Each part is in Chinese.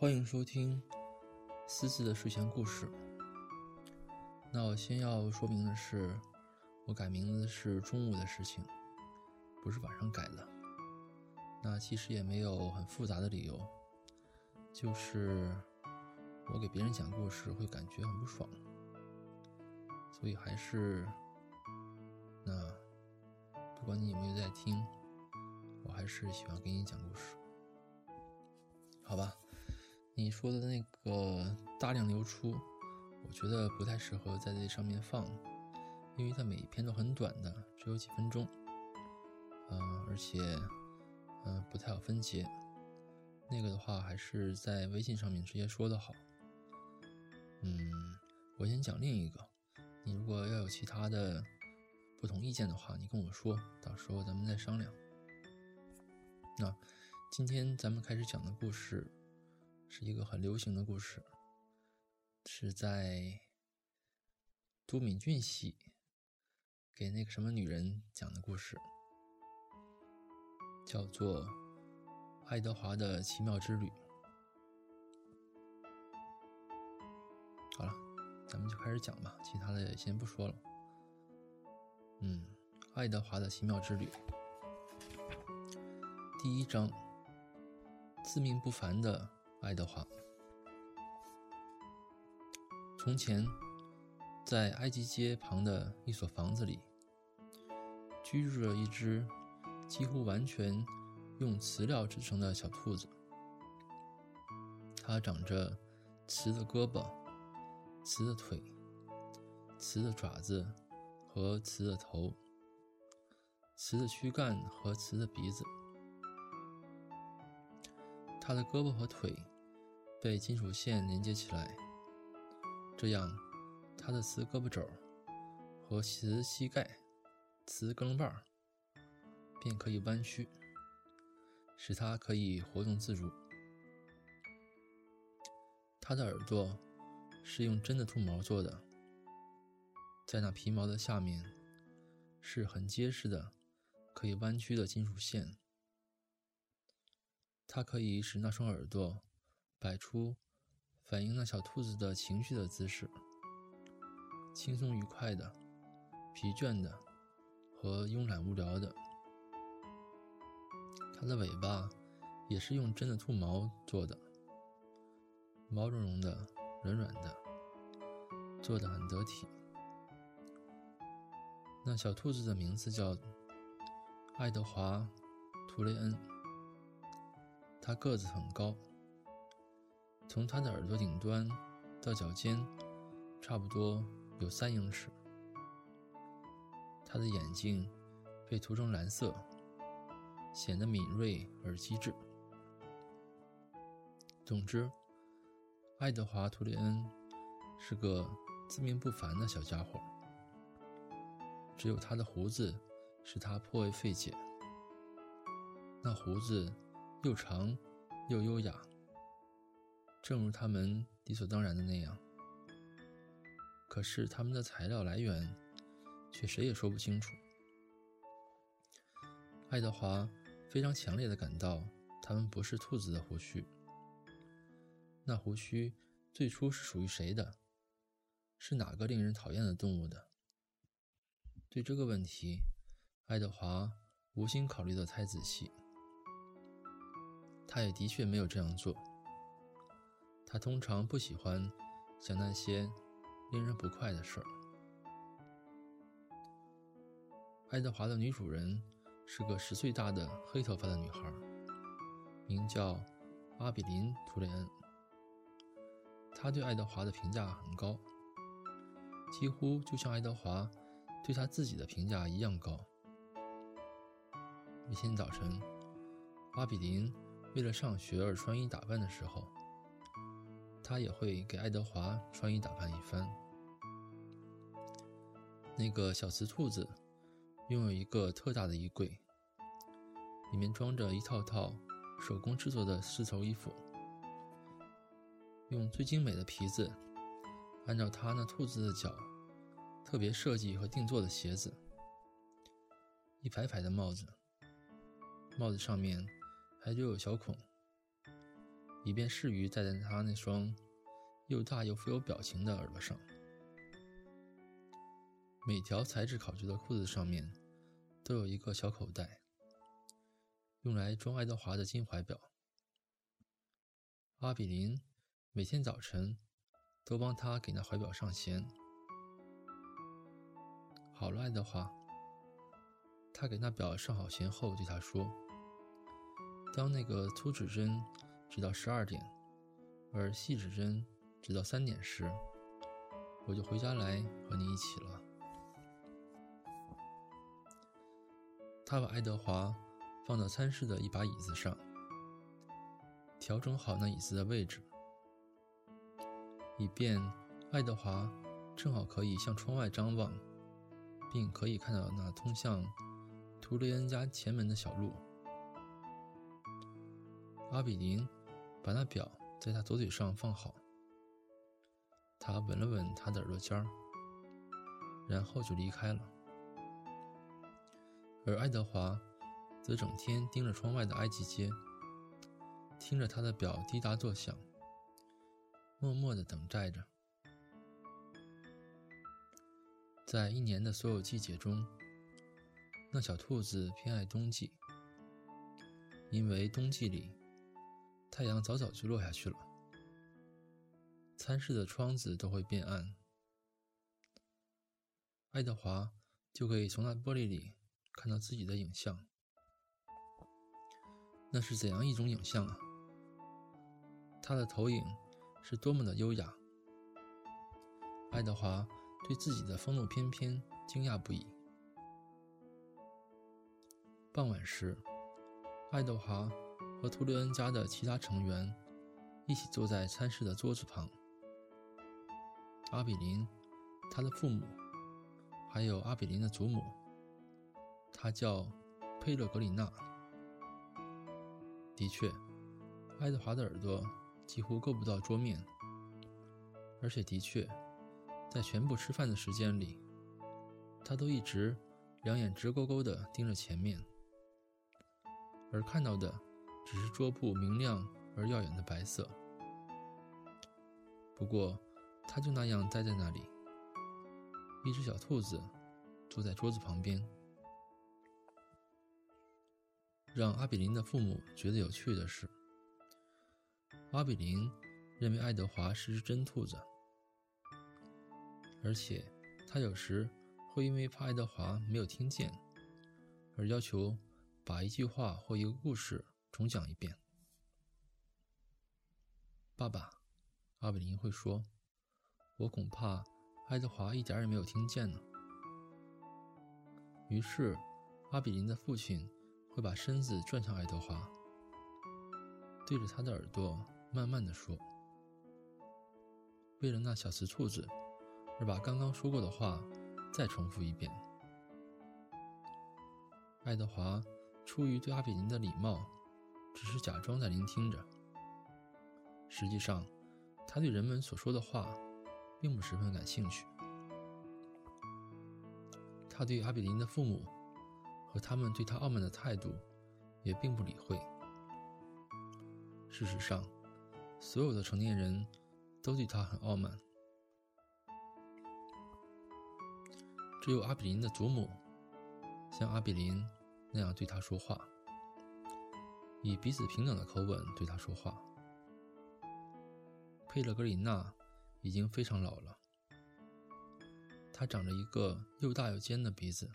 欢迎收听思思的睡前故事。那我先要说明的是，我改名字是中午的事情，不是晚上改的。那其实也没有很复杂的理由，就是我给别人讲故事会感觉很不爽，所以还是那不管你有没有在听，我还是喜欢给你讲故事，好吧？你说的那个大量流出，我觉得不太适合在这上面放，因为它每一篇都很短的，只有几分钟，嗯，而且嗯不太好分解。那个的话，还是在微信上面直接说的好。嗯，我先讲另一个，你如果要有其他的不同意见的话，你跟我说，到时候咱们再商量。那今天咱们开始讲的故事。是一个很流行的故事，是在都敏俊系给那个什么女人讲的故事，叫做《爱德华的奇妙之旅》。好了，咱们就开始讲吧，其他的先不说了。嗯，《爱德华的奇妙之旅》第一章：自命不凡的。爱德华。从前，在埃及街旁的一所房子里，居住着一只几乎完全用瓷料制成的小兔子。它长着瓷的胳膊、瓷的腿、瓷的爪子和瓷的头、瓷的躯干和瓷的鼻子。它的胳膊和腿被金属线连接起来，这样，它的雌胳膊肘和雌膝盖、雌跟把儿便可以弯曲，使它可以活动自如。它的耳朵是用真的兔毛做的，在那皮毛的下面是很结实的、可以弯曲的金属线。它可以使那双耳朵摆出反映那小兔子的情绪的姿势，轻松愉快的、疲倦的和慵懒无聊的。它的尾巴也是用真的兔毛做的，毛茸茸的、软软的，做的很得体。那小兔子的名字叫爱德华·图雷恩。他个子很高，从他的耳朵顶端到脚尖，差不多有三英尺。他的眼睛被涂成蓝色，显得敏锐而机智。总之，爱德华·图雷恩是个自命不凡的小家伙。只有他的胡子使他颇为费解。那胡子。又长又优雅，正如他们理所当然的那样。可是他们的材料来源，却谁也说不清楚。爱德华非常强烈的感到，他们不是兔子的胡须。那胡须最初是属于谁的？是哪个令人讨厌的动物的？对这个问题，爱德华无心考虑的太仔细。他也的确没有这样做。他通常不喜欢想那些令人不快的事儿。爱德华的女主人是个十岁大的黑头发的女孩，名叫阿比林·图雷恩。她对爱德华的评价很高，几乎就像爱德华对他自己的评价一样高。一天早晨，阿比林。为了上学而穿衣打扮的时候，他也会给爱德华穿衣打扮一番。那个小瓷兔子拥有一个特大的衣柜，里面装着一套套手工制作的丝绸衣服，用最精美的皮子，按照他那兔子的脚特别设计和定做的鞋子，一排排的帽子，帽子上面。还留有小孔，以便适于戴在他那双又大又富有表情的耳朵上。每条材质考究的裤子上面都有一个小口袋，用来装爱德华的金怀表。阿比林每天早晨都帮他给那怀表上弦。好了，爱德华。他给那表上好弦后，对他说：“当那个粗指针指到十二点，而细指针指到三点时，我就回家来和你一起了。”他把爱德华放到餐室的一把椅子上，调整好那椅子的位置，以便爱德华正好可以向窗外张望，并可以看到那通向。图雷恩家前门的小路，阿比林把那表在他左腿上放好，他吻了吻他的耳朵尖儿，然后就离开了。而爱德华则整天盯着窗外的埃及街，听着他的表滴答作响，默默地等待着。在一年的所有季节中。那小兔子偏爱冬季，因为冬季里太阳早早就落下去了，餐室的窗子都会变暗，爱德华就可以从那玻璃里看到自己的影像。那是怎样一种影像啊！他的投影是多么的优雅！爱德华对自己的风度翩翩惊讶不已。傍晚时，爱德华和图雷恩家的其他成员一起坐在餐室的桌子旁。阿比林、他的父母，还有阿比林的祖母，他叫佩勒格里娜。的确，爱德华的耳朵几乎够不到桌面，而且的确，在全部吃饭的时间里，他都一直两眼直勾勾地盯着前面。而看到的只是桌布明亮而耀眼的白色。不过，他就那样待在那里。一只小兔子坐在桌子旁边。让阿比林的父母觉得有趣的是，阿比林认为爱德华是只真兔子，而且他有时会因为怕爱德华没有听见，而要求。把一句话或一个故事重讲一遍。爸爸，阿比林会说：“我恐怕爱德华一点也没有听见呢。”于是，阿比林的父亲会把身子转向爱德华，对着他的耳朵慢慢的说：“为了那小雌兔子，而把刚刚说过的话再重复一遍。”爱德华。出于对阿比林的礼貌，只是假装在聆听着。实际上，他对人们所说的话，并不十分感兴趣。他对阿比林的父母和他们对他傲慢的态度，也并不理会。事实上，所有的成年人都对他很傲慢，只有阿比林的祖母，像阿比林。那样对他说话，以彼此平等的口吻对他说话。佩勒格里娜已经非常老了，她长着一个又大又尖的鼻子，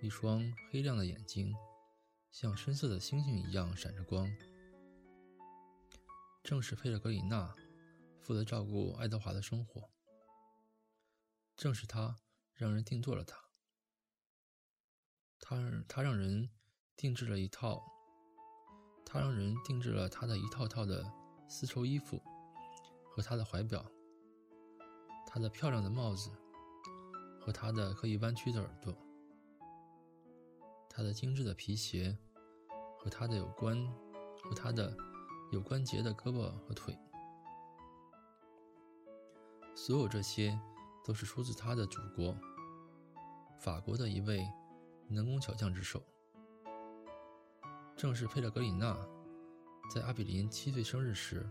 一双黑亮的眼睛像深色的星星一样闪着光。正是佩勒格里娜负责照顾爱德华的生活，正是他让人定做了他。他他让人定制了一套，他让人定制了他的一套套的丝绸衣服和他的怀表，他的漂亮的帽子和他的可以弯曲的耳朵，他的精致的皮鞋和他的有关和他的有关节的胳膊和腿，所有这些都是出自他的祖国法国的一位。能工巧匠之手，正是佩勒格里娜在阿比林七岁生日时，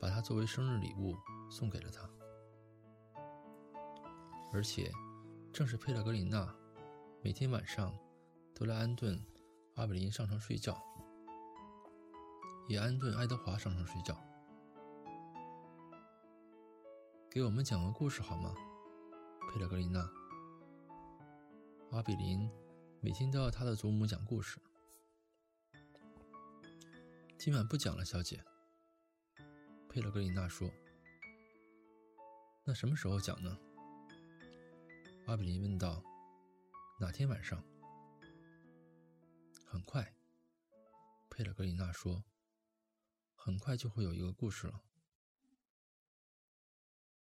把它作为生日礼物送给了他。而且，正是佩勒格里娜每天晚上都来安顿阿比林上床睡觉，也安顿爱德华上床睡觉。给我们讲个故事好吗，佩勒格里娜？阿比林每天都要他的祖母讲故事。今晚不讲了，小姐。佩勒格里娜说：“那什么时候讲呢？”阿比林问道。“哪天晚上？”很快。佩勒格里娜说：“很快就会有一个故事了。”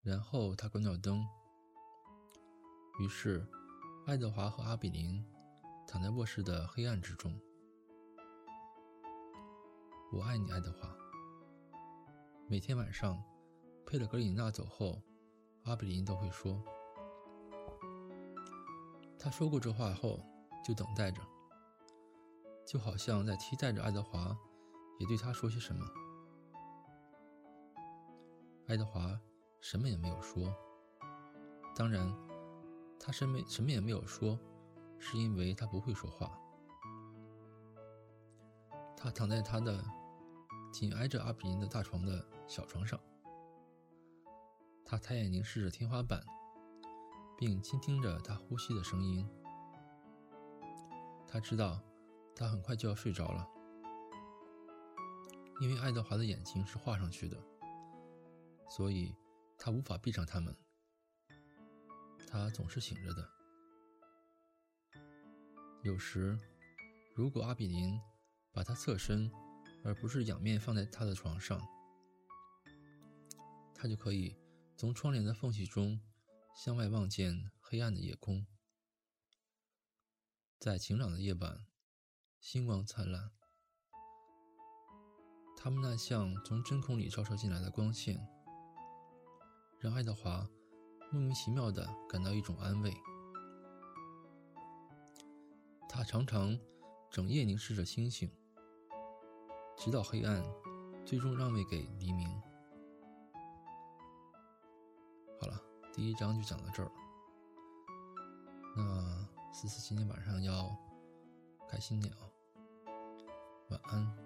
然后他关掉灯。于是，爱德华和阿比林躺在卧室的黑暗之中。我爱你，爱德华。每天晚上，佩勒格里娜走后，阿比林都会说。他说过这话后，就等待着，就好像在期待着爱德华也对他说些什么。爱德华什么也没有说。当然，他什么什么也没有说，是因为他不会说话。他躺在他的。紧挨着阿比林的大床的小床上，他抬眼凝视着天花板，并倾听着他呼吸的声音。他知道，他很快就要睡着了，因为爱德华的眼睛是画上去的，所以他无法闭上他们。他总是醒着的。有时，如果阿比林把他侧身。而不是仰面放在他的床上，他就可以从窗帘的缝隙中向外望见黑暗的夜空。在晴朗的夜晚，星光灿烂，他们那像从针孔里照射进来的光线，让爱德华莫名其妙地感到一种安慰。他常常整夜凝视着星星。直到黑暗，最终让位给黎明。好了，第一章就讲到这儿了。那思思今天晚上要开心点哦，晚安。